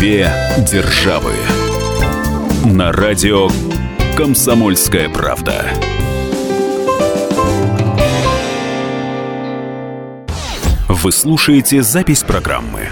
Две державы. На радио Комсомольская правда. Вы слушаете запись программы.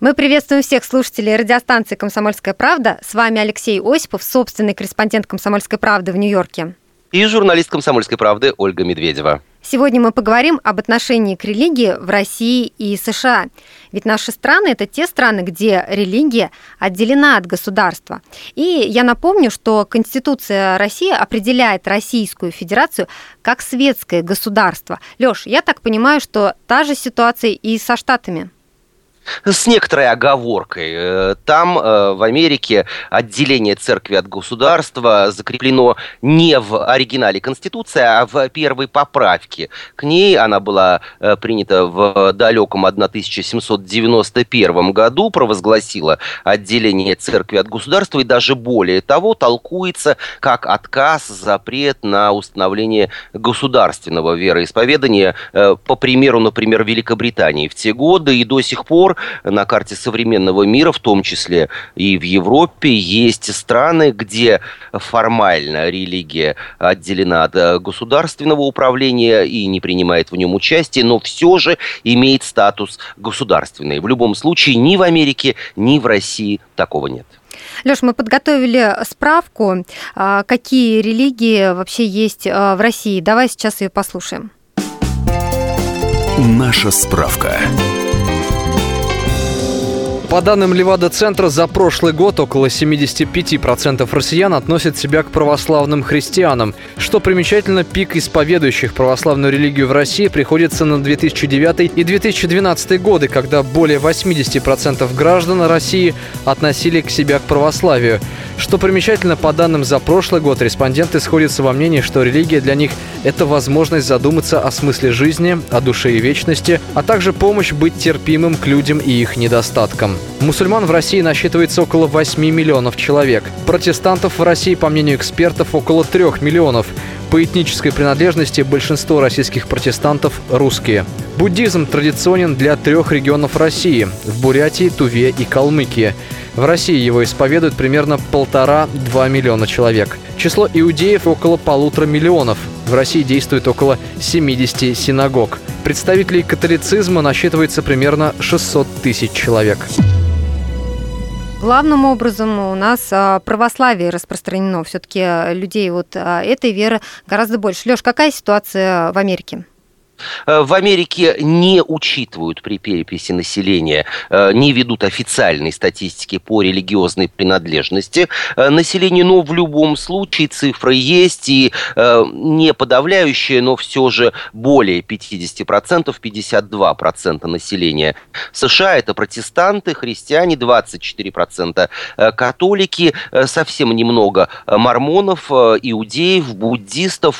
Мы приветствуем всех слушателей радиостанции «Комсомольская правда». С вами Алексей Осипов, собственный корреспондент «Комсомольской правды» в Нью-Йорке. И журналист «Комсомольской правды» Ольга Медведева. Сегодня мы поговорим об отношении к религии в России и США. Ведь наши страны – это те страны, где религия отделена от государства. И я напомню, что Конституция России определяет Российскую Федерацию как светское государство. Лёш, я так понимаю, что та же ситуация и со Штатами с некоторой оговоркой. Э, там, э, в Америке, отделение церкви от государства закреплено не в оригинале Конституции, а в первой поправке. К ней она была э, принята в далеком 1791 году, провозгласила отделение церкви от государства и даже более того толкуется как отказ, запрет на установление государственного вероисповедания, по примеру, например, Великобритании в те годы и до сих пор на карте современного мира, в том числе и в Европе, есть страны, где формально религия отделена от э, государственного управления и не принимает в нем участие, но все же имеет статус государственный. В любом случае ни в Америке, ни в России такого нет. Леш, мы подготовили справку, а, какие религии вообще есть а, в России. Давай сейчас ее послушаем. Наша справка. По данным Левада-центра, за прошлый год около 75% россиян относят себя к православным христианам. Что примечательно, пик исповедующих православную религию в России приходится на 2009 и 2012 годы, когда более 80% граждан России относили к себя к православию. Что примечательно, по данным за прошлый год, респонденты сходятся во мнении, что религия для них – это возможность задуматься о смысле жизни, о душе и вечности, а также помощь быть терпимым к людям и их недостаткам. Мусульман в России насчитывается около 8 миллионов человек. Протестантов в России, по мнению экспертов, около 3 миллионов. По этнической принадлежности большинство российских протестантов – русские. Буддизм традиционен для трех регионов России – в Бурятии, Туве и Калмыкии. В России его исповедуют примерно полтора-два миллиона человек. Число иудеев около полутора миллионов. В России действует около 70 синагог. Представителей католицизма насчитывается примерно 600 тысяч человек. Главным образом у нас а, православие распространено. Все-таки людей вот а, этой веры гораздо больше. Леш, какая ситуация в Америке? Э, в Америке не учитывают при переписи населения, э, не ведут официальной статистики по религиозной принадлежности э, населения, но в любом случае цифры есть и не подавляющие, но все же более 50%, 52% населения США это протестанты, христиане 24%, католики, совсем немного мормонов, иудеев, буддистов,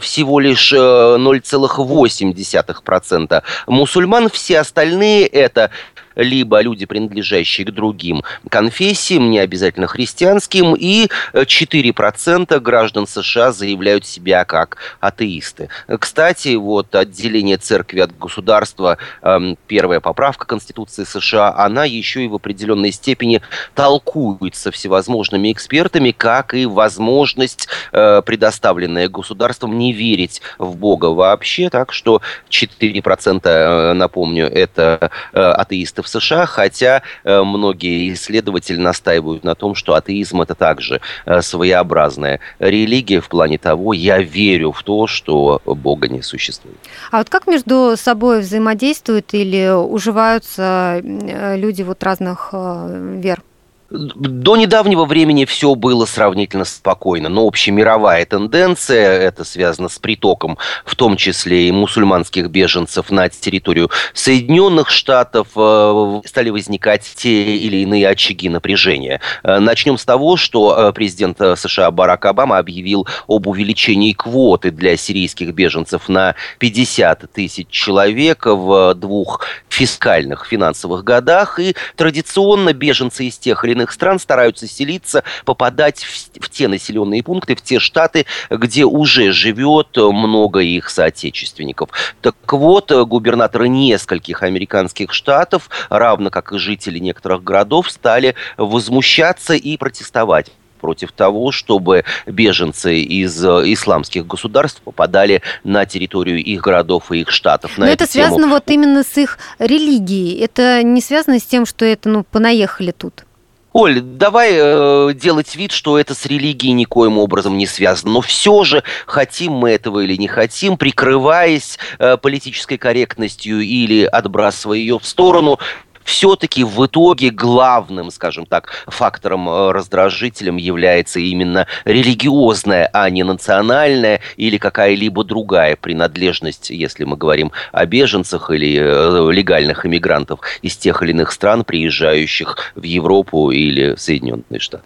всего лишь 0,8 0,8%. Мусульман все остальные это либо люди, принадлежащие к другим конфессиям, не обязательно христианским, и 4% граждан США заявляют себя как атеисты. Кстати, вот отделение церкви от государства, эм, первая поправка Конституции США, она еще и в определенной степени толкуется всевозможными экспертами, как и возможность, э, предоставленная государством, не верить в Бога вообще, так что 4%, э, напомню, это э, атеисты в США, хотя э, многие исследователи настаивают на том, что атеизм это также своеобразная религия в плане того, я верю в то, что Бога не существует. А вот как между собой взаимодействуют или уживаются люди вот разных вер? До недавнего времени все было сравнительно спокойно, но общемировая тенденция, это связано с притоком, в том числе и мусульманских беженцев на территорию Соединенных Штатов, э, стали возникать те или иные очаги напряжения. Э, начнем с того, что э, президент США Барак Обама объявил об увеличении квоты для сирийских беженцев на 50 тысяч человек в двух фискальных, финансовых годах, и традиционно беженцы из тех или иных стран стараются селиться, попадать в, в те населенные пункты, в те штаты, где уже живет много их соотечественников. Так вот, губернаторы нескольких американских штатов, равно как и жители некоторых городов, стали возмущаться и протестовать против того, чтобы беженцы из э, исламских государств попадали на территорию их городов и их штатов. На Но это тему... связано вот именно с их религией. Это не связано с тем, что это, ну, понаехали тут. Оль, давай э, делать вид, что это с религией никоим образом не связано. Но все же, хотим мы этого или не хотим, прикрываясь э, политической корректностью или отбрасывая ее в сторону, все-таки в итоге главным, скажем так, фактором э, раздражителем является именно религиозная, а не национальная или какая-либо другая принадлежность, если мы говорим о беженцах или э, легальных иммигрантов из тех или иных стран, приезжающих в Европу или в Соединенные Штаты.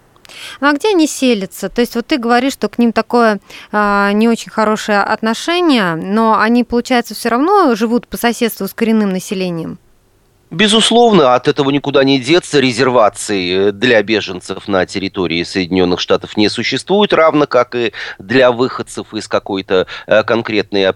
Ну а где они селятся? То есть вот ты говоришь, что к ним такое а, не очень хорошее отношение, но они, получается, все равно живут по соседству с коренным населением? Безусловно, от этого никуда не деться. Резерваций для беженцев на территории Соединенных Штатов не существует, равно как и для выходцев из какой-то э, конкретной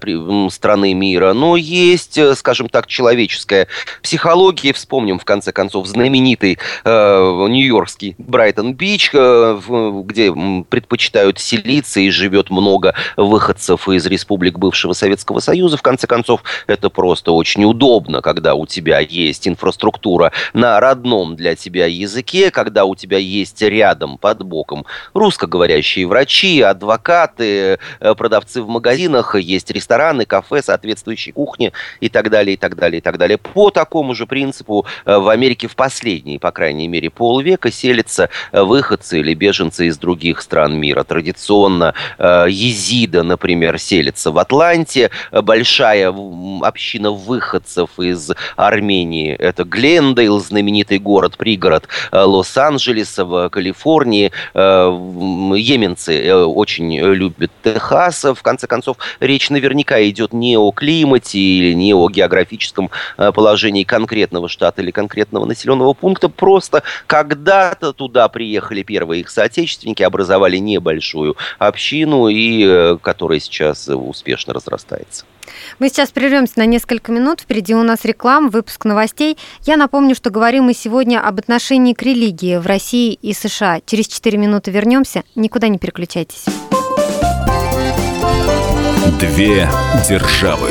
страны мира. Но есть, э, скажем так, человеческая психология. Вспомним, в конце концов, знаменитый э, нью-йоркский Брайтон-Бич, э, где предпочитают селиться и живет много выходцев из республик бывшего Советского Союза. В конце концов, это просто очень удобно, когда у тебя есть есть инфраструктура на родном для тебя языке, когда у тебя есть рядом, под боком русскоговорящие врачи, адвокаты, э, продавцы в магазинах, есть рестораны, кафе, соответствующие кухни и так далее, и так далее, и так далее. По такому же принципу э, в Америке в последние, по крайней мере, полвека селятся э, выходцы или беженцы из других стран мира. Традиционно езида, например, селится в Атланте, большая община выходцев из Армении это Глендейл, знаменитый город, пригород э, Лос-Анджелеса в Калифорнии. Э, йеменцы э, очень любят Техас. В конце концов, речь наверняка идет не о климате или не о географическом положении конкретного штата или конкретного населенного пункта. Просто когда-то туда приехали первые их соотечественники, образовали небольшую общину, и которая сейчас успешно разрастается. Мы сейчас прервемся на несколько минут. Впереди у нас реклама, выпуск новостей. Я напомню, что говорим мы сегодня об отношении к религии в России и США. Через 4 минуты вернемся. Никуда не переключайтесь. Две державы.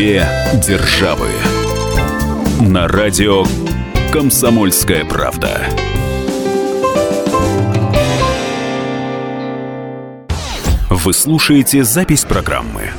Две державы. На радио Комсомольская правда. Вы слушаете запись программы.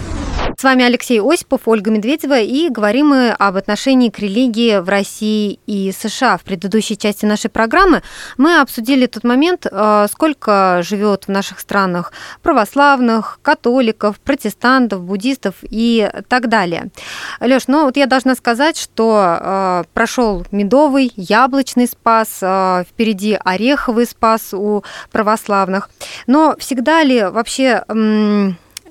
С вами Алексей Осипов, Ольга Медведева, и говорим мы об отношении к религии в России и США. В предыдущей части нашей программы мы обсудили тот момент, э, сколько живет в наших странах православных, католиков, протестантов, буддистов и так далее. Леш, ну вот я должна сказать, что э, прошел медовый, яблочный спас, э, впереди ореховый спас у православных. Но всегда ли вообще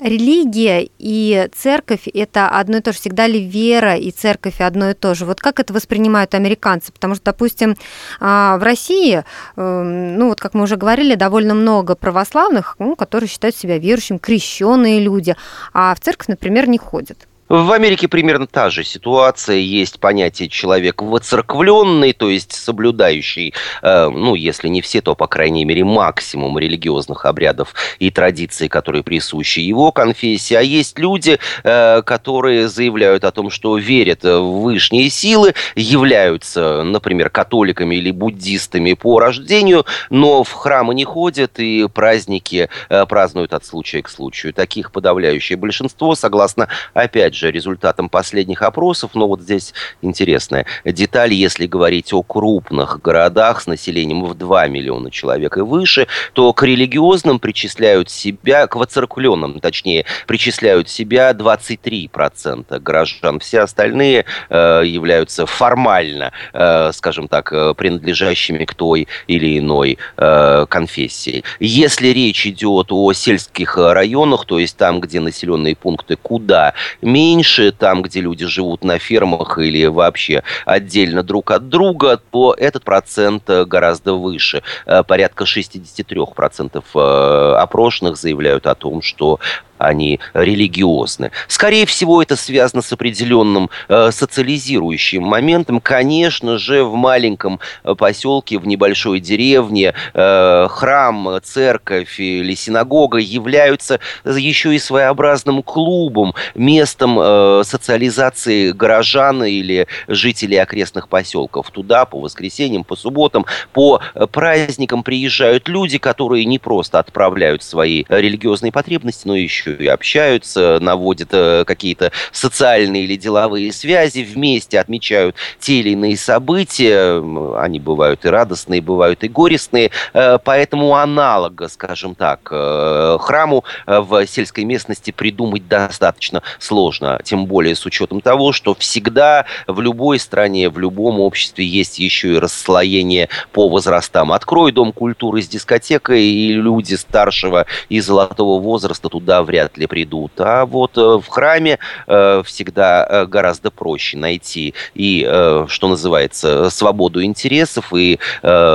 религия и церковь – это одно и то же. Всегда ли вера и церковь одно и то же? Вот как это воспринимают американцы? Потому что, допустим, а, в России, эм, ну вот как мы уже говорили, довольно много православных, ну, которые считают себя верующим, крещенные люди, а в церковь, например, не ходят. В Америке примерно та же ситуация. Есть понятие человек воцерквленный, то есть соблюдающий, э, ну, если не все, то, по крайней мере, максимум религиозных обрядов и традиций, которые присущи его конфессии. А есть люди, э, которые заявляют о том, что верят в высшие силы, являются, например, католиками или буддистами по рождению, но в храмы не ходят и праздники э, празднуют от случая к случаю. Таких подавляющее большинство, согласно, опять же, же, результатом последних опросов, но вот здесь интересная деталь, если говорить о крупных городах с населением в 2 миллиона человек и выше, то к религиозным причисляют себя, к воцерквленным, точнее, причисляют себя 23% граждан. Все остальные э, являются формально, э, скажем так, э, принадлежащими к той или иной э, конфессии. Если речь идет о сельских районах, то есть там, где населенные пункты куда меньше, там, где люди живут на фермах или вообще отдельно друг от друга, то этот процент гораздо выше. Э, порядка 63% э, опрошенных заявляют о том, что они религиозны. Скорее всего, это связано с определенным э, социализирующим моментом. Конечно же, в маленьком э, поселке, в небольшой деревне э, храм, церковь или синагога являются еще и своеобразным клубом, местом э, социализации горожан или жителей окрестных поселков. Туда по воскресеньям, по субботам, по праздникам приезжают люди, которые не просто отправляют свои религиозные потребности, но еще еще и общаются, наводят э, какие-то социальные или деловые связи, вместе отмечают те или иные события. Они бывают и радостные, бывают и горестные. Э, поэтому аналога, скажем так, э, храму в сельской местности придумать достаточно сложно. Тем более с учетом того, что всегда в любой стране, в любом обществе есть еще и расслоение по возрастам. Открой дом культуры с дискотекой, и люди старшего и золотого возраста туда вряд вряд ли придут. А вот э, в храме э, всегда э, гораздо проще найти и, что называется, свободу интересов, и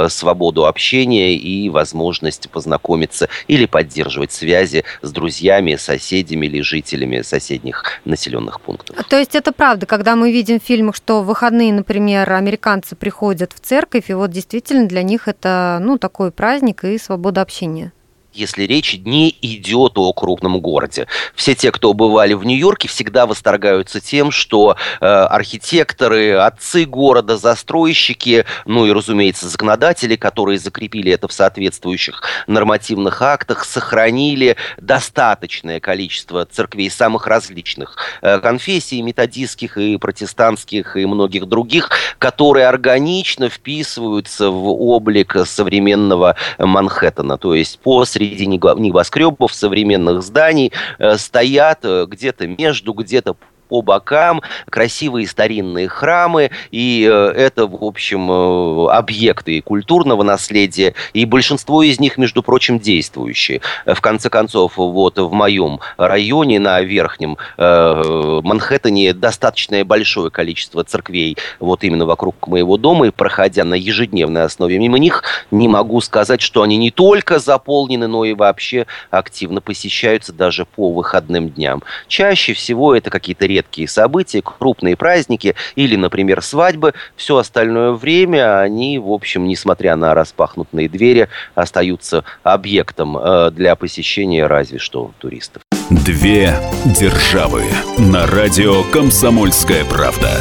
свободу общения, и возможность познакомиться или поддерживать связи с друзьями, соседями или жителями соседних населенных пунктов. То есть это правда, когда мы видим в фильмах, что в выходные, например, американцы приходят в церковь, и вот действительно для них это ну, такой праздник и свобода общения если речь не идет о крупном городе. Все те, кто бывали в Нью-Йорке, всегда восторгаются тем, что э, архитекторы, отцы города, застройщики, ну и, разумеется, законодатели, которые закрепили это в соответствующих нормативных актах, сохранили достаточное количество церквей самых различных э, конфессий, методистских и протестантских и многих других, которые органично вписываются в облик современного Манхэттена. То есть по среди среди небоскребов, современных зданий э, стоят э, где-то между, где-то по бокам, красивые старинные храмы, и э, это, в общем, э, объекты культурного наследия, и большинство из них, между прочим, действующие. В конце концов, вот в моем районе на Верхнем э, Манхэттене достаточно большое количество церквей вот именно вокруг моего дома, и проходя на ежедневной основе мимо них, не могу сказать, что они не только заполнены, но и вообще активно посещаются даже по выходным дням. Чаще всего это какие-то редкие события, крупные праздники или, например, свадьбы. Все остальное время они, в общем, несмотря на распахнутые двери, остаются объектом э, для посещения разве что туристов. Две державы на радио «Комсомольская правда».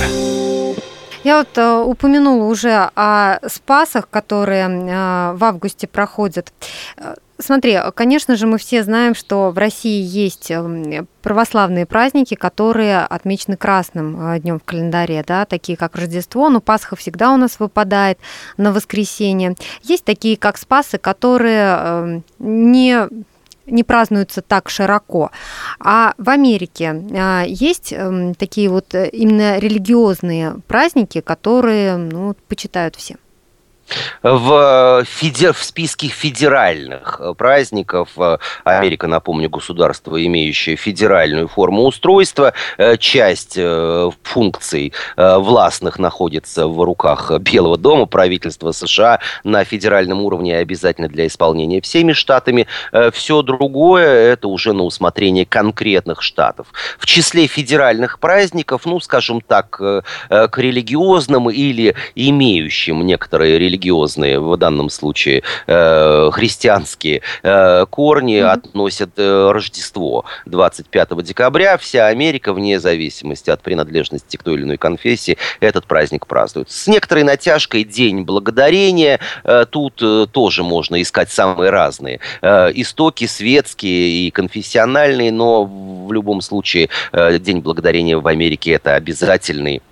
Я вот э, упомянула уже о спасах, которые э, в августе проходят. Э, смотри, конечно же, мы все знаем, что в России есть эм, православные праздники, которые отмечены красным э, днем в календаре, да, такие как Рождество, но Пасха всегда у нас выпадает на воскресенье. Есть такие как Спасы, которые эм, не не празднуются так широко. А в Америке а, есть эм, такие вот э, именно религиозные праздники, которые ну, почитают все в, федер... в списке федеральных э, праздников э, Америка, напомню, государство, имеющее федеральную форму устройства, э, часть функций властных находится в руках Белого дома, правительства США на федеральном уровне обязательно для исполнения всеми штатами. Все другое это уже на усмотрение конкретных штатов. В числе федеральных праздников, ну, скажем так, к религиозным или имеющим некоторые религиозные религиозные, в данном случае э, христианские э, корни mm-hmm. относят э, Рождество 25 декабря. Вся Америка, вне зависимости от принадлежности к той или иной конфессии, этот праздник празднует. С некоторой натяжкой День Благодарения. Э, тут э, тоже можно искать самые разные э, истоки светские и конфессиональные, но в любом случае э, День Благодарения в Америке это обязательный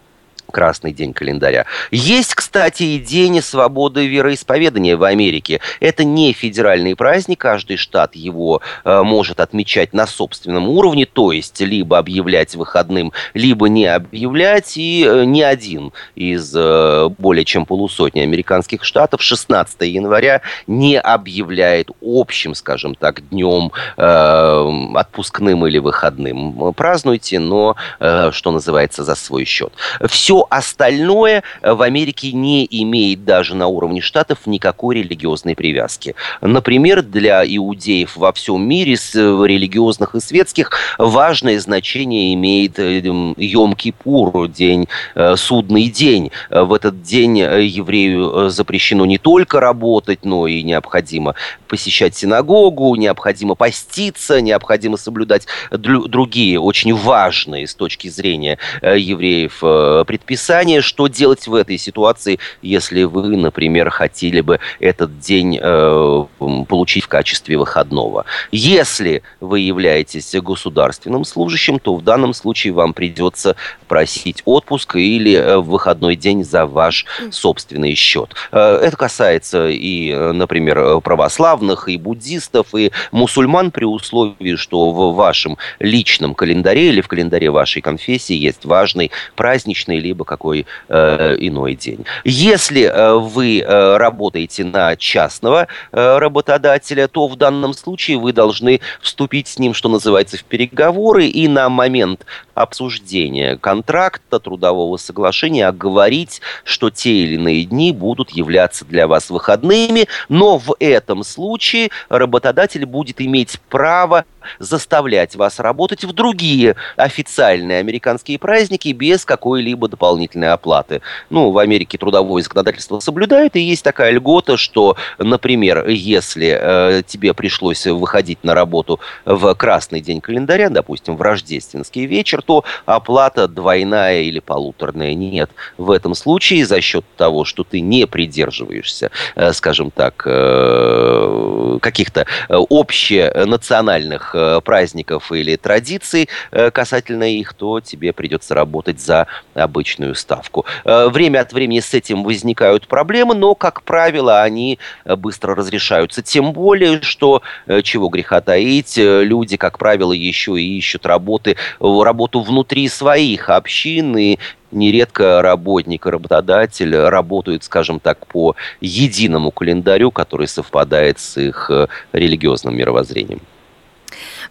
красный день календаря. Есть, кстати, и День свободы вероисповедания в Америке. Это не федеральный праздник, каждый штат его э, может отмечать на собственном уровне, то есть либо объявлять выходным, либо не объявлять, и э, ни один из э, более чем полусотни американских штатов 16 января не объявляет общим, скажем так, днем э, отпускным или выходным. Празднуйте, но, э, что называется, за свой счет. Все остальное э, в Америке не имеет даже на уровне штатов никакой религиозной привязки. Например, для иудеев во всем мире, э, религиозных и светских, важное значение имеет э, Йом-Кипур, день, судный день. В этот день еврею запрещено не только работать, но и необходимо посещать синагогу, необходимо поститься, необходимо соблюдать другие очень важные с точки зрения евреев предписания предписание, что делать в этой ситуации, если вы, например, хотели бы этот день э, получить в качестве выходного. Если вы являетесь государственным служащим, то в данном случае вам придется просить отпуск или э, выходной день за ваш собственный счет. Э, это касается и, например, православных, и буддистов, и мусульман при условии, что в вашем личном календаре или в календаре вашей конфессии есть важный праздничный либо либо какой э, иной день. Если э, вы э, работаете на частного э, работодателя, то в данном случае вы должны вступить с ним, что называется, в переговоры и на момент обсуждения контракта, трудового соглашения оговорить, что те или иные дни будут являться для вас выходными, но в этом случае работодатель будет иметь право заставлять вас работать в другие официальные американские праздники без какой-либо дополнительной оплаты. Ну, в Америке трудовое законодательство соблюдают, и есть такая льгота, что, например, если э, тебе пришлось выходить на работу в красный день календаря, допустим, в рождественский вечер, то оплата двойная или полуторная нет. В этом случае за счет того, что ты не придерживаешься, э, скажем так, э, каких-то э, общенациональных Э, праздников или традиций э, касательно их, то тебе придется работать за обычную ставку. Э, время от времени с этим возникают проблемы, но, как правило, они быстро разрешаются. Тем более, что, чего греха таить, люди, как правило, еще и ищут работы, работу внутри своих общин, и нередко работник и работодатель работают, скажем так, по единому календарю, который совпадает с их религиозным мировоззрением.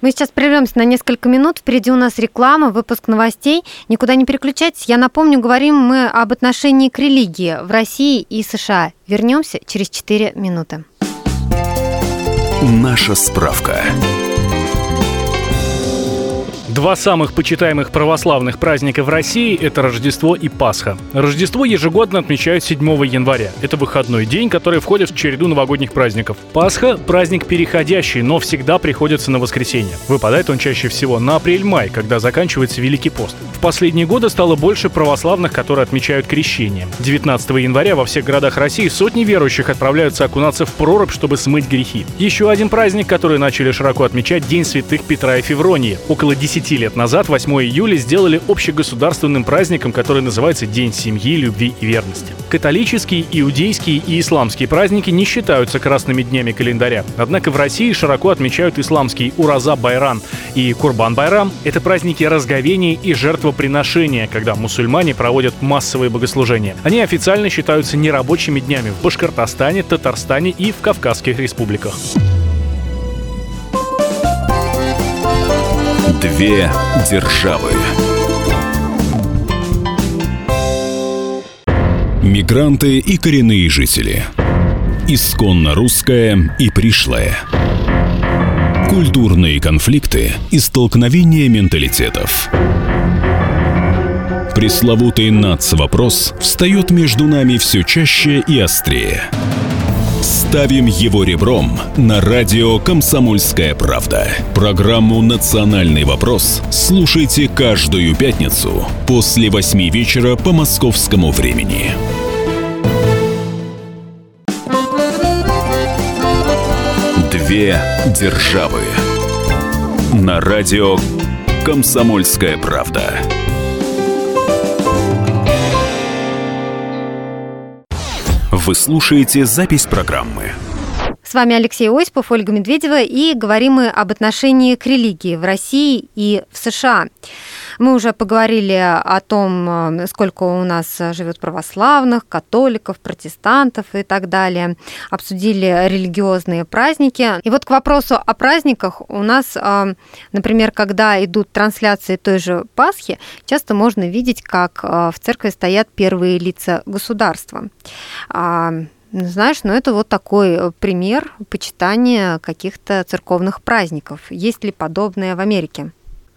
Мы сейчас прервемся на несколько минут. Впереди у нас реклама, выпуск новостей. Никуда не переключайтесь. Я напомню, говорим мы об отношении к религии в России и США. Вернемся через 4 минуты. Наша справка. Два самых почитаемых православных праздника в России – это Рождество и Пасха. Рождество ежегодно отмечают 7 января. Это выходной день, который входит в череду новогодних праздников. Пасха – праздник переходящий, но всегда приходится на воскресенье. Выпадает он чаще всего на апрель-май, когда заканчивается Великий пост. В последние годы стало больше православных, которые отмечают крещение. 19 января во всех городах России сотни верующих отправляются окунаться в прорубь, чтобы смыть грехи. Еще один праздник, который начали широко отмечать – День святых Петра и Февронии. Около 10 10 лет назад 8 июля сделали общегосударственным праздником, который называется День семьи, любви и верности. Католические, иудейские и исламские праздники не считаются красными днями календаря. Однако в России широко отмечают исламский Ураза Байрам и Курбан Байрам. Это праздники разговения и жертвоприношения, когда мусульмане проводят массовые богослужения. Они официально считаются нерабочими днями в Башкортостане, Татарстане и в Кавказских республиках. Две державы. Мигранты и коренные жители. Исконно русская и пришлая. Культурные конфликты и столкновения менталитетов. Пресловутый НАЦ-вопрос встает между нами все чаще и острее. Ставим его ребром на радио «Комсомольская правда». Программу «Национальный вопрос» слушайте каждую пятницу после восьми вечера по московскому времени. Две державы. На радио «Комсомольская правда». Вы слушаете запись программы. С вами Алексей Осипов, Ольга Медведева, и говорим мы об отношении к религии в России и в США. Мы уже поговорили о том, э, сколько у нас живет православных, католиков, протестантов и так далее. Обсудили религиозные праздники. И вот к вопросу о праздниках у нас, э, например, когда идут трансляции той же Пасхи, часто можно видеть, как э, в церкви стоят первые лица государства. А, знаешь, ну это вот такой пример почитания каких-то церковных праздников. Есть ли подобное в Америке?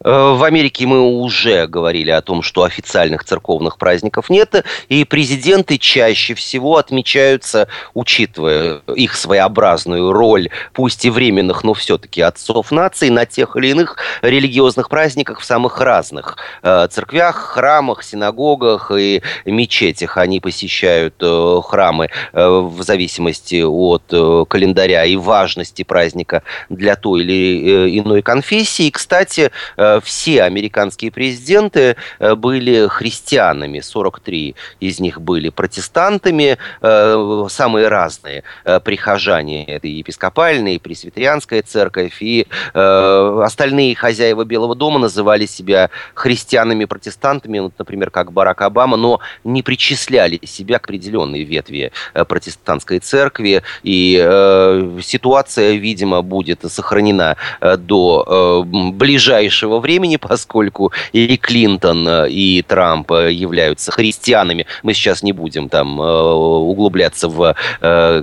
Э, в Америке мы уже говорили о том, что официальных церковных праздников нет, и президенты чаще всего отмечаются, учитывая их своеобразную роль, пусть и временных, но все-таки отцов нации, на тех или иных религиозных праздниках в самых разных э, церквях, храмах, синагогах и мечетях. Они посещают э, храмы в зависимости от календаря и важности праздника для той или иной конфессии. И, кстати, все американские президенты э, были христианами, 43 из них были протестантами, э, самые разные э, прихожане, это и епископальная, и пресвитерианская церковь, и остальные хозяева Белого дома называли себя христианами-протестантами, вот, например, как Барак Обама, но не причисляли себя к определенной ветви протестантской церкви, и ситуация, видимо, будет сохранена до ближайшего времени, поскольку и Клинтон, э, и Трамп э, являются христианами. Мы сейчас не будем там э, углубляться в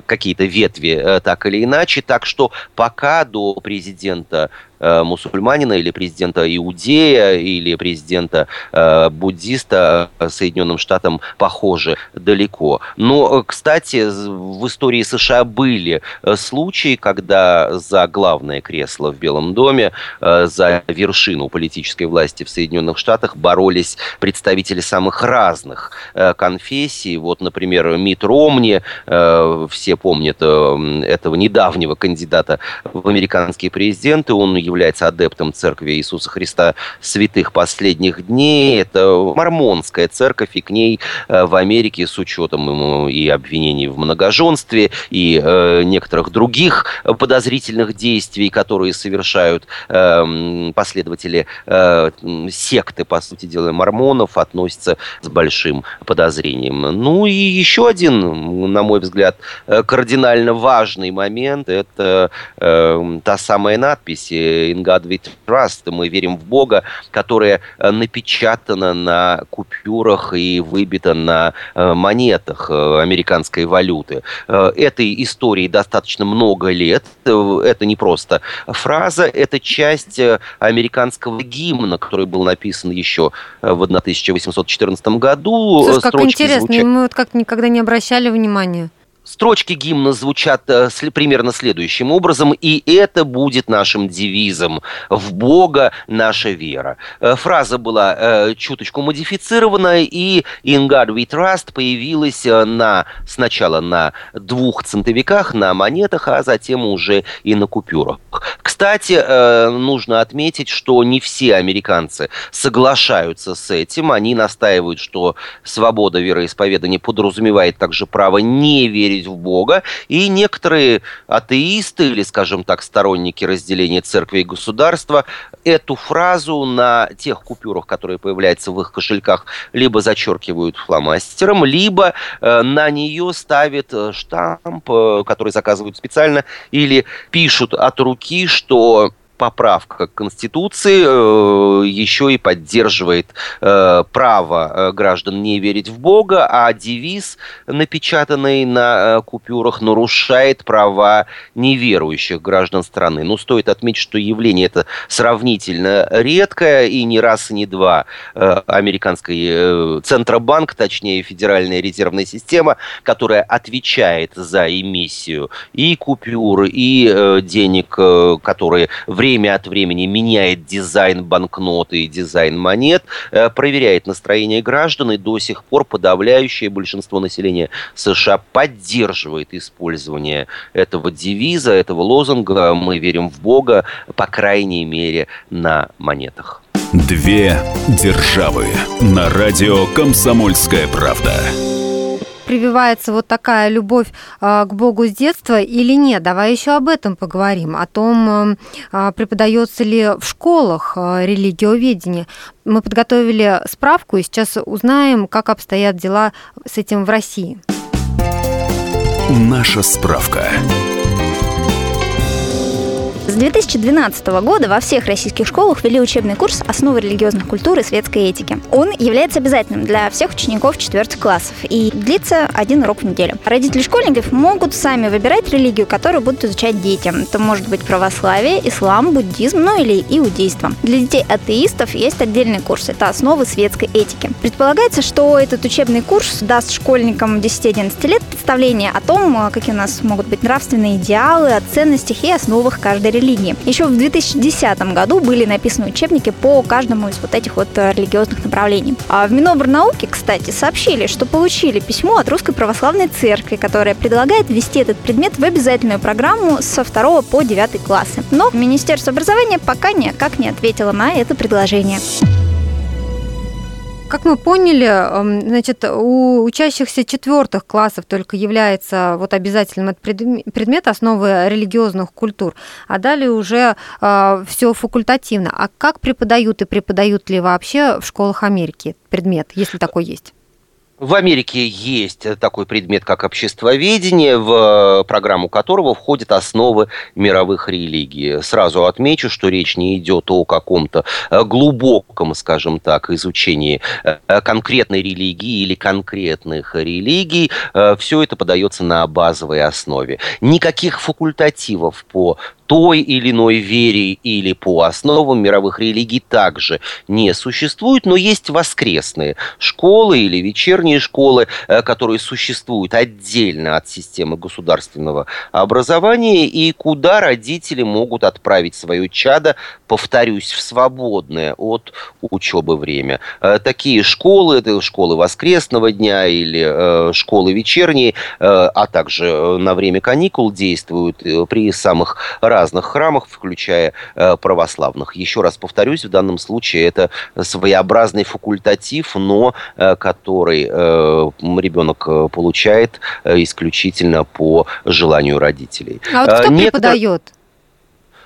какие-то ветви так или иначе. Так что пока до президента мусульманина или президента иудея или президента э, буддиста э, Соединенным Штатам похоже далеко. Но, кстати, в истории США были случаи, когда за главное кресло в Белом доме, за вершину политической власти в Соединенных Штатах боролись представители самых разных конфессий. Вот, например, Мит Ромни, все помнят этого недавнего кандидата в американские президенты, он является адептом церкви Иисуса Христа святых последних дней. Это мормонская церковь, и к ней э, в Америке с учетом и обвинений в многоженстве, и э, некоторых других подозрительных действий, которые совершают эм, последователи э, секты, по сути дела, мормонов, относятся с большим подозрением. Ну и еще один, на мой взгляд, кардинально важный момент – это та самая надпись «In God we trust», мы верим в Бога, которая э, напечатана на купюрах и выбита на э, монетах э, американской валюты. Этой истории достаточно много лет. Это не просто фраза, это часть американского гимна, который был написан еще в 1814 году. Слушай, как интересно, звучат... мы вот как никогда не обращали внимания. Строчки гимна звучат э, примерно следующим образом, и это будет нашим девизом «В Бога наша вера». Э, фраза была э, чуточку модифицирована, и «In God we trust» появилась на, сначала на двух центовиках, на монетах, а затем уже и на купюрах. Кстати, нужно отметить, что не все американцы соглашаются с этим. Они настаивают, что свобода вероисповедания подразумевает также право не верить верить в Бога, и некоторые атеисты или, скажем так, сторонники разделения церкви и государства эту фразу на тех купюрах, которые появляются в их кошельках, либо зачеркивают фломастером, либо э, на нее ставят э, штамп, э, который заказывают специально, или пишут от руки, что поправка к Конституции э, еще и поддерживает э, право э, граждан не верить в Бога, а девиз, напечатанный на купюрах, нарушает права неверующих граждан страны. Ну, стоит отметить, что явление это сравнительно редкое, и не раз, и не два американский Центробанк, точнее Федеральная резервная система, которая отвечает за эмиссию и купюр, и денег, которые время от времени меняет дизайн банкноты и дизайн монет, э, проверяет настроение граждан, и до сих пор подавляющее большинство населения США поддерживает использование этого девиза, этого лозунга. «Мы верим в Бога», по крайней мере, на монетах. Две державы. На радио «Комсомольская правда» прививается вот такая любовь а, к Богу с детства или нет? Давай еще об этом поговорим, о том, а, преподается ли в школах а, религиоведение. Мы подготовили справку и сейчас узнаем, как обстоят дела с этим в России. Наша справка. С 2012 года во всех российских школах ввели учебный курс «Основы религиозных культур и светской этики». Он является обязательным для всех учеников четвертых классов и длится один урок в неделю. Родители школьников могут сами выбирать религию, которую будут изучать детям. Это может быть православие, ислам, буддизм, ну или иудейство. Для детей атеистов есть отдельный курс. Это «Основы светской этики». Предполагается, что этот учебный курс даст школьникам 10-11 лет представление о том, какие у нас могут быть нравственные идеалы, о ценностях и основах каждой религии религии. Еще в 2010 году были написаны учебники по каждому из вот этих вот э, религиозных направлений. А в Минобрнауке, кстати, сообщили, что получили письмо от Русской Православной Церкви, которая предлагает ввести этот предмет в обязательную программу со 2 по 9 классы. Но Министерство образования пока никак не ответило на это предложение. Как мы поняли, эм, значит, у учащихся четвертых классов только является вот обязательным этот предмет основы религиозных культур, а далее уже э, все факультативно. А как преподают и преподают ли вообще в школах Америки предмет, если такой есть? В Америке есть такой предмет, как обществоведение, в программу которого входят основы мировых религий. Сразу отмечу, что речь не идет о каком-то э, глубоком, скажем так, изучении э, конкретной религии или конкретных религий. Э, Все это подается на базовой основе. Никаких факультативов по той или иной вере или по основам мировых религий также не существует, но есть воскресные школы или вечерние школы, э, которые существуют отдельно от системы государственного образования и куда родители могут отправить свое чадо, повторюсь, в свободное от учебы время. Э, такие школы, это школы воскресного дня или э, школы вечерние, а также на время каникул действуют при самых разных разных храмах, включая э, православных. Еще раз повторюсь, в данном случае это своеобразный факультатив, но э, который э, ребенок получает исключительно по желанию родителей. А вот кто Некотор... преподает?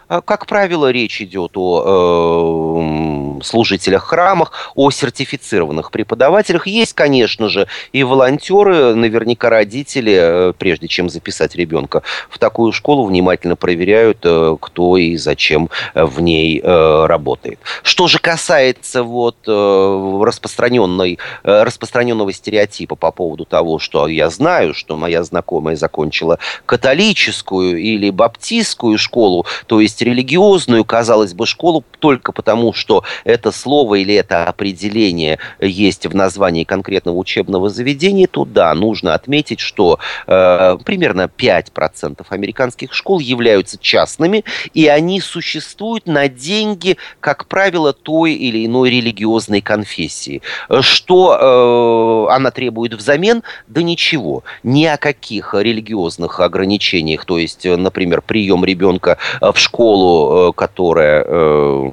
А, как правило, речь идет о э, служителях храмах, о сертифицированных преподавателях. Есть, конечно же, и волонтеры, наверняка родители, э, прежде чем записать ребенка в такую школу, внимательно проверяют, э, кто и зачем в ней э, работает. Что же касается вот э, распространенной, э, распространенного стереотипа по поводу того, что я знаю, что моя знакомая закончила католическую или баптистскую школу, то есть есть религиозную, казалось бы, школу только потому, что это слово или это определение есть в названии конкретного учебного заведения, то да, нужно отметить, что э, примерно 5% американских школ являются частными, и они существуют на деньги, как правило, той или иной религиозной конфессии. Что э, она требует взамен? Да ничего. Ни о каких религиозных ограничениях, то есть, например, прием ребенка в школу школу, э, которая э,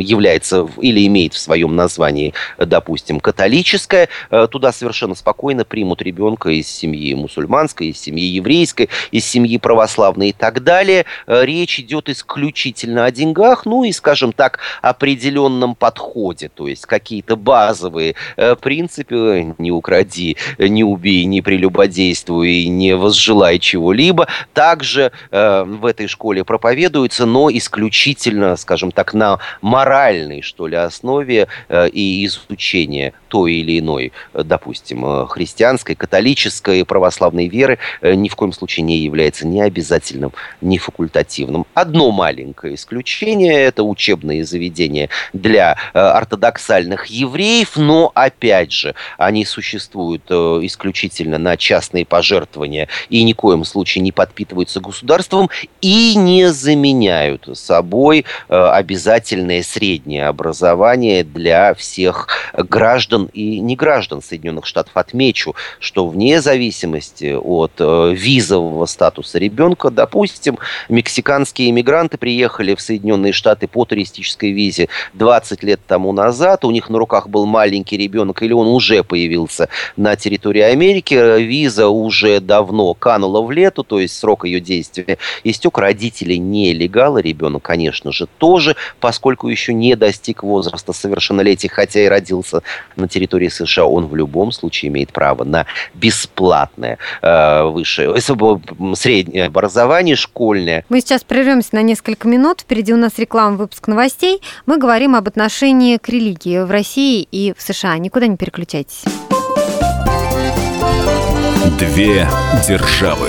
является или имеет в своем названии, допустим, католическое, туда совершенно спокойно примут ребенка из семьи мусульманской, из семьи еврейской, из семьи православной и так далее. Речь идет исключительно о деньгах, ну и, скажем так, определенном подходе, то есть какие-то базовые принципы «не укради, не убей, не прелюбодействуй, не возжелай чего-либо», также в этой школе проповедуются, но исключительно, скажем так, на моральной, что ли, основе и изучения той или иной, допустим, христианской, католической, православной веры ни в коем случае не является ни обязательным, ни факультативным. Одно маленькое исключение – это учебные заведения для ортодоксальных евреев, но, опять же, они существуют исключительно на частные пожертвования и ни в коем случае не подпитываются государством и не заменяют собой обязательное среднее образование для всех граждан и неграждан Соединенных Штатов. Отмечу, что вне зависимости от э, визового статуса ребенка, допустим, мексиканские иммигранты приехали в Соединенные Штаты по туристической визе 20 лет тому назад, у них на руках был маленький ребенок, или он уже появился на территории Америки, виза уже давно канула в лету, то есть срок ее действия истек, родители нелегалы, ребенок, конечно же, тоже, поскольку еще не достиг возраста совершеннолетия, хотя и родился на территории США, он в любом случае имеет право на бесплатное э, высшее, э, среднее образование школьное. Мы сейчас прервемся на несколько минут. Впереди у нас реклама, выпуск новостей. Мы говорим об отношении к религии в России и в США. Никуда не переключайтесь. Две державы.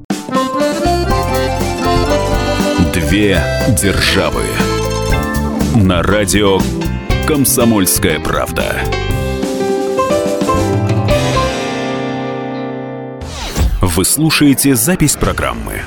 Две державы. На радио «Комсомольская правда». Вы слушаете запись программы.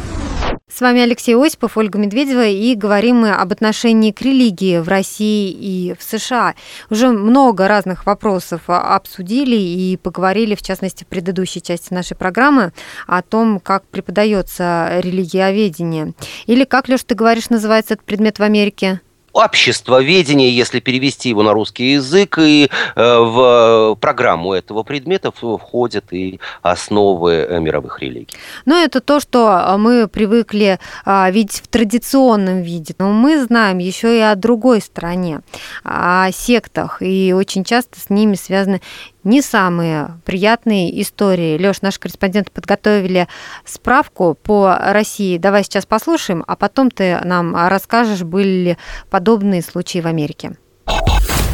С вами Алексей Осипов, Ольга Медведева, и говорим мы об отношении к религии в России и в США. Уже много разных вопросов обсудили и поговорили, в частности, в предыдущей части нашей программы о том, как преподается религиоведение. Или как, Леш, ты говоришь, называется этот предмет в Америке? Обществоведение, если перевести его на русский язык, и э, в программу этого предмета входят и основы э, мировых религий. Но это то, что э, мы привыкли видеть в традиционном виде. Но мы знаем еще и о другой стороне, о сектах, и очень часто с ними связаны не самые приятные истории. Леш, наши корреспонденты подготовили справку по России. Давай сейчас послушаем, а потом ты нам расскажешь, были ли подобные случаи в Америке.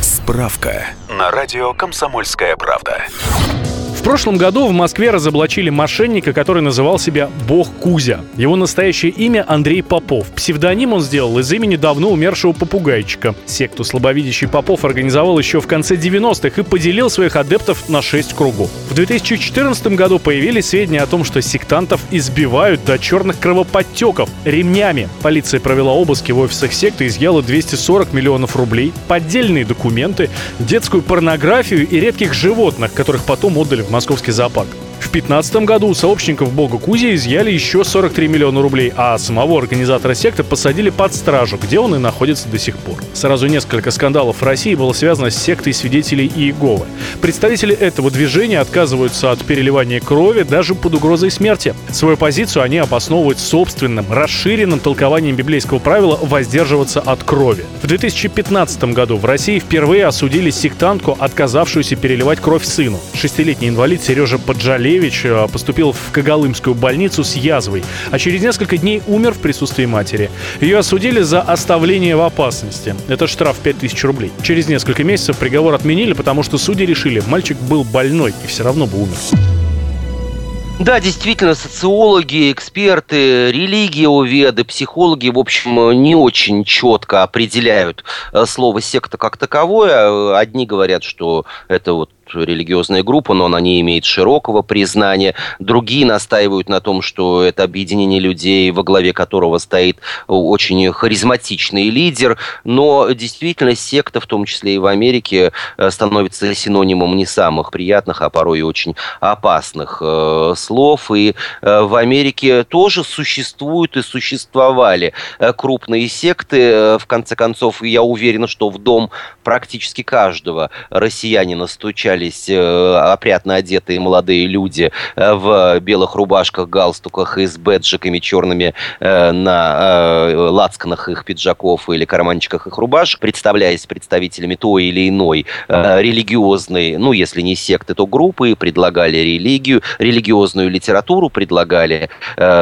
Справка на радио «Комсомольская правда». В прошлом году в Москве разоблачили мошенника, который называл себя Бог Кузя. Его настоящее имя Андрей Попов. Псевдоним он сделал из имени давно умершего попугайчика. Секту слабовидящий Попов организовал еще в конце 90-х и поделил своих адептов на 6 кругов. В 2014 году появились сведения о том, что сектантов избивают до черных кровоподтеков ремнями. Полиция провела обыски в офисах секты изъяла 240 миллионов рублей, поддельные документы, детскую порнографию и редких животных, которых потом отдали в московский зоопарк. В 2015 году у сообщников бога Кузи изъяли еще 43 миллиона рублей, а самого организатора секты посадили под стражу, где он и находится до сих пор. Сразу несколько скандалов в России было связано с сектой свидетелей Иеговы. Представители этого движения отказываются от переливания крови даже под угрозой смерти. Свою позицию они обосновывают собственным, расширенным толкованием библейского правила воздерживаться от крови. В 2015 году в России впервые осудили сектантку, отказавшуюся переливать кровь сыну. Шестилетний инвалид Сережа Поджале Малевич э, поступил в Когалымскую больницу с язвой, а через несколько дней умер в присутствии матери. Ее осудили за оставление в опасности. Это штраф 5000 рублей. Через несколько месяцев приговор отменили, потому что судьи решили, мальчик был больной и все равно бы умер. Да, действительно, социологи, эксперты, религиоведы, психологи, в общем, не очень четко определяют э, слово секта как таковое. Одни говорят, что это вот религиозная группа, но она не имеет широкого признания. Другие настаивают на том, что это объединение людей, во главе которого стоит очень харизматичный лидер. Но действительно секта, в том числе и в Америке, э, становится синонимом не самых приятных, а порой и очень опасных э, слов. И э, в Америке тоже существуют и существовали крупные секты. В конце концов, я уверен, что в дом практически каждого россиянина стучали собирались э, опрятно одетые молодые люди э, в белых рубашках, галстуках и с бэджиками черными э, на лацканах их пиджаков или карманчиках их рубашек, представляясь представителями той или иной религиозной, ну, если не секты, то группы, предлагали религию, религиозную литературу, предлагали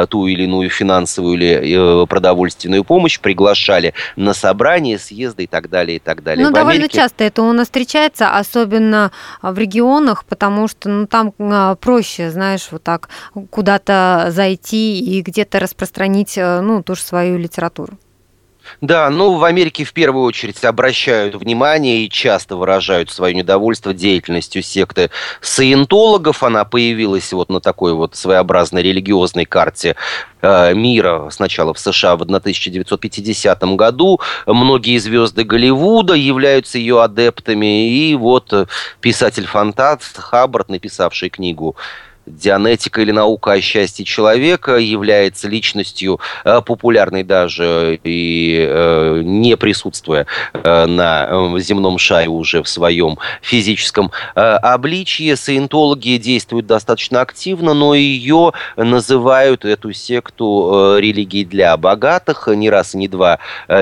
ту или иную финансовую или продовольственную помощь, приглашали на собрания, съезды и так далее, и так далее. Ну, довольно часто это у нас встречается, особенно в регионах, потому что ну, там а, проще, знаешь, вот так куда-то зайти и где-то распространить э, ну, ту же свою литературу. Да, ну в Америке в первую очередь обращают внимание и часто выражают свое недовольство деятельностью секты саентологов. Она появилась вот на такой вот своеобразной религиозной карте э, мира сначала в США в 1950 году. Многие звезды Голливуда являются ее адептами. И вот писатель-фантаст Хаббард, написавший книгу Дианетика или наука о счастье человека является личностью э, популярной даже и э, не присутствуя э, на земном шаре уже в своем физическом обличье. Саентологи действуют достаточно активно, но ее называют, эту секту, религией для богатых. Не раз и не два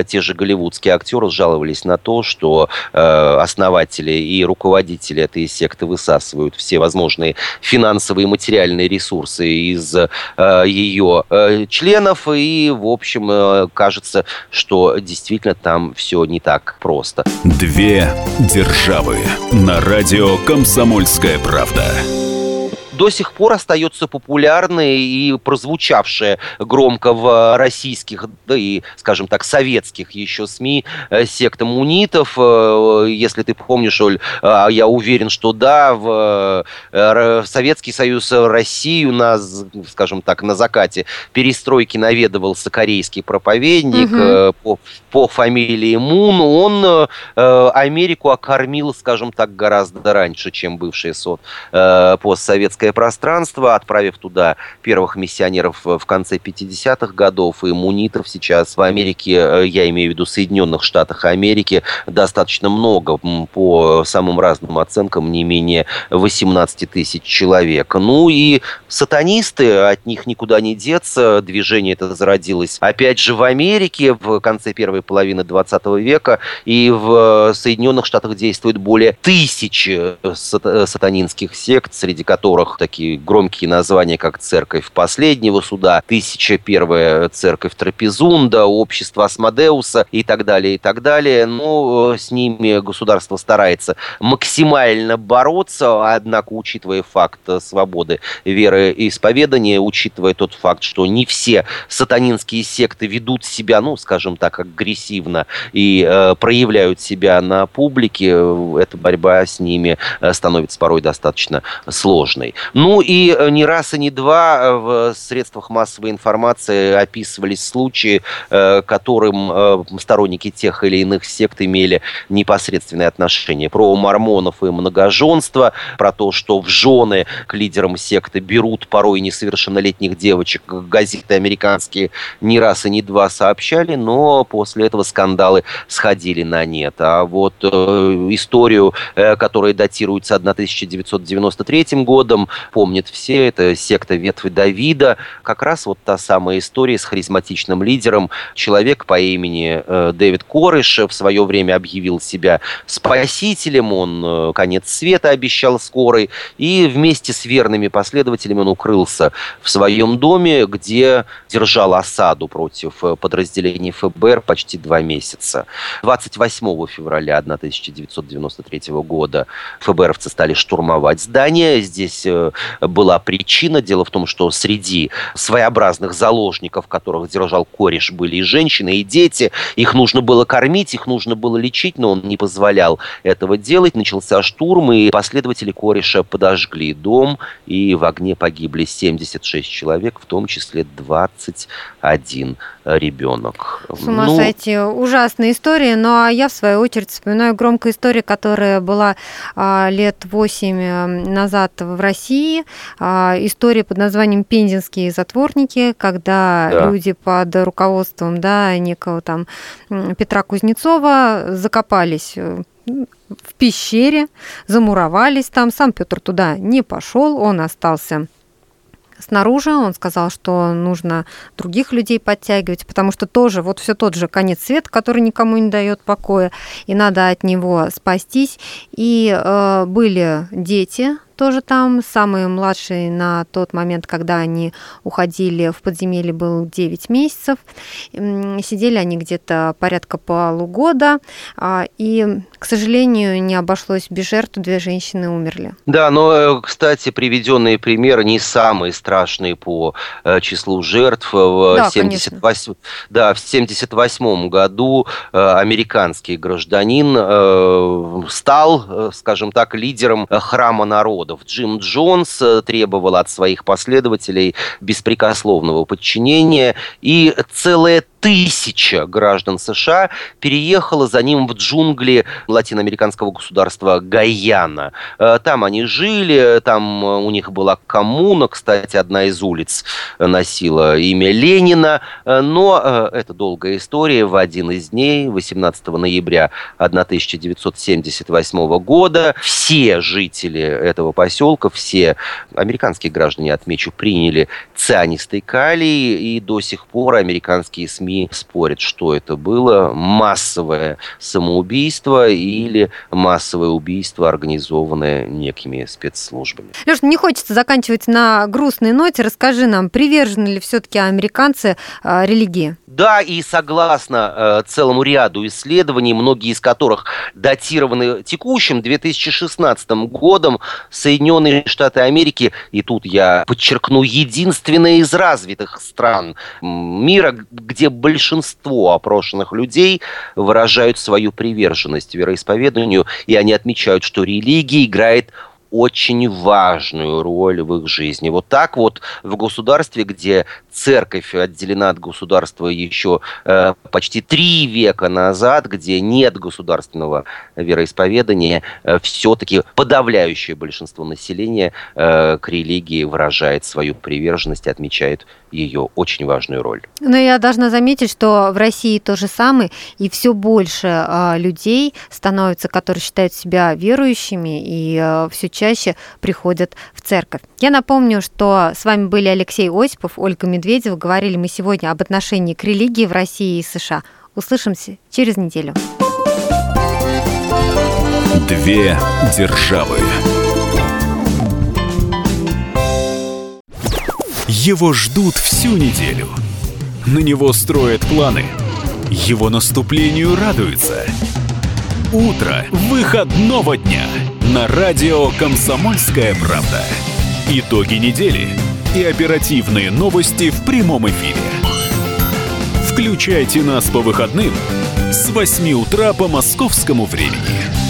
те же голливудские актеры жаловались на то, что основатели и руководители этой секты высасывают все возможные финансовые материальные ресурсы из э, ее э, членов, и, в общем, э, кажется, что действительно там все не так просто. Две державы. На радио «Комсомольская правда» до сих пор остается популярной и прозвучавшая громко в российских, да и, скажем так, советских еще СМИ э, секта мунитов. Э, если ты помнишь, Оль, а я уверен, что да, в э, Советский Союз Россию на, скажем так, на закате перестройки наведывался корейский проповедник угу. по, по фамилии Мун. Он Америку окормил, скажем так, гораздо раньше, чем бывшая СОТ постсоветская постсоветское пространство, отправив туда первых миссионеров в конце 50-х годов и мунитов сейчас в Америке, э, я имею в виду Соединенных Штатах Америки, достаточно много, по самым разным оценкам, не менее 18 тысяч человек. Ну и сатанисты, от них никуда не деться, движение это зародилось опять же в Америке в конце первой половины 20 века, и в Соединенных Штатах действует более тысячи сатанинских сект, среди которых такие громкие названия, как «Церковь последнего суда», «Тысяча первая церковь Трапезунда», «Общество Асмодеуса» и так далее, и так далее. Но э, с ними государство старается максимально бороться, однако, учитывая факт свободы веры и исповедания, учитывая тот факт, что не все сатанинские секты ведут себя, ну, скажем так, агрессивно и э, проявляют себя на публике, э, эта борьба с ними э, становится порой достаточно сложной. Ну и э, не раз и не два э, в средствах массовой информации описывались случаи, э, которым сторонники тех или иных сект имели непосредственное отношение. Про мормонов и многоженство, про то, что в жены к лидерам секты берут порой несовершеннолетних девочек. Газеты американские не раз и не два сообщали, но после этого скандалы сходили на нет. А вот историю, которая датируется 1993 годом, помнят все, это секта Ветви Давида, как раз вот та самая история с харизматичным лидером, человек по имени э, Дэвид Корыш в свое время объявил себя спасителем, он э, конец света обещал скорый, и вместе с верными последователями он укрылся в своем доме, где держал осаду против э, подразделений ФБР почти два месяца. 28 февраля 1993 года ФБРовцы стали штурмовать здание. Здесь была причина. Дело в том, что среди своеобразных заложников, которых держал кореш, были и женщины, и дети. Их нужно было кормить, их нужно было лечить, но он не позволял этого делать. Начался штурм, и последователи кореша подожгли дом, и в огне погибли 76 человек, в том числе 21 ребенок. С ума ну... сойти. Ужасная история. А я, в свою очередь, вспоминаю громкую историю, которая была а, лет 8 э, назад в России. А, история под названием «Пензенские затворники», когда да. люди под руководством да, некого там Петра Кузнецова закопались э, в пещере, замуровались там. Сам Петр туда не пошел, он остался снаружи. Он сказал, что нужно других людей подтягивать, потому что тоже вот все тот же конец света, который никому не дает покоя, и надо от него спастись. И э, были дети, тоже там. Самый младший на тот момент, когда они уходили в подземелье, был 9 месяцев. Сидели они где-то порядка полугода. А, и, к сожалению, не обошлось без жертв. Две женщины умерли. Да, но, э, кстати, приведенные примеры не самые страшные по э, числу жертв. В да, 78, да, в 78 году э, американский гражданин стал, скажем так, лидером храма народа народов. Джим Джонс э, требовал от своих последователей беспрекословного подчинения, и целая тысяча граждан США переехала за ним в джунгли латиноамериканского государства Гаяна. Э, там они жили, там э, у них была коммуна, кстати, одна из улиц носила имя Ленина, но это долгая история. В один из дней, 18 ноября 1978 года, все жители этого поселка, все американские граждане, отмечу, приняли цианистый калий, и до сих пор американские СМИ спорят, что это было, массовое самоубийство или массовое убийство, организованное некими спецслужбами. Леш, не хочется заканчивать на грустной ноте. Расскажи нам, привержены ли все-таки американцы э, религии? Да, и согласно э, целому ряду исследований, многие из которых датированы текущим 2016 годом, Соединенные Штаты Америки, и тут я подчеркну, единственная из развитых стран мира, где большинство опрошенных людей выражают свою приверженность вероисповеданию, и они отмечают, что религия играет очень важную роль в их жизни. Вот так вот в государстве, где церковь отделена от государства еще э, почти три века назад, где нет государственного вероисповедания, э, все-таки подавляющее большинство населения э, к религии выражает свою приверженность и отмечает ее очень важную роль. Но я должна заметить, что в России то же самое, и все больше э, людей становятся, которые считают себя верующими, и э, все чаще приходят в церковь. Я напомню, что с вами были Алексей Осипов, Ольга Медведева. Говорили мы сегодня об отношении к религии в России и США. Услышимся через неделю. Две державы. Его ждут всю неделю. На него строят планы. Его наступлению радуются. Утро выходного дня на радио «Комсомольская правда». Итоги недели и оперативные новости в прямом эфире. Включайте нас по выходным с 8 утра по московскому времени.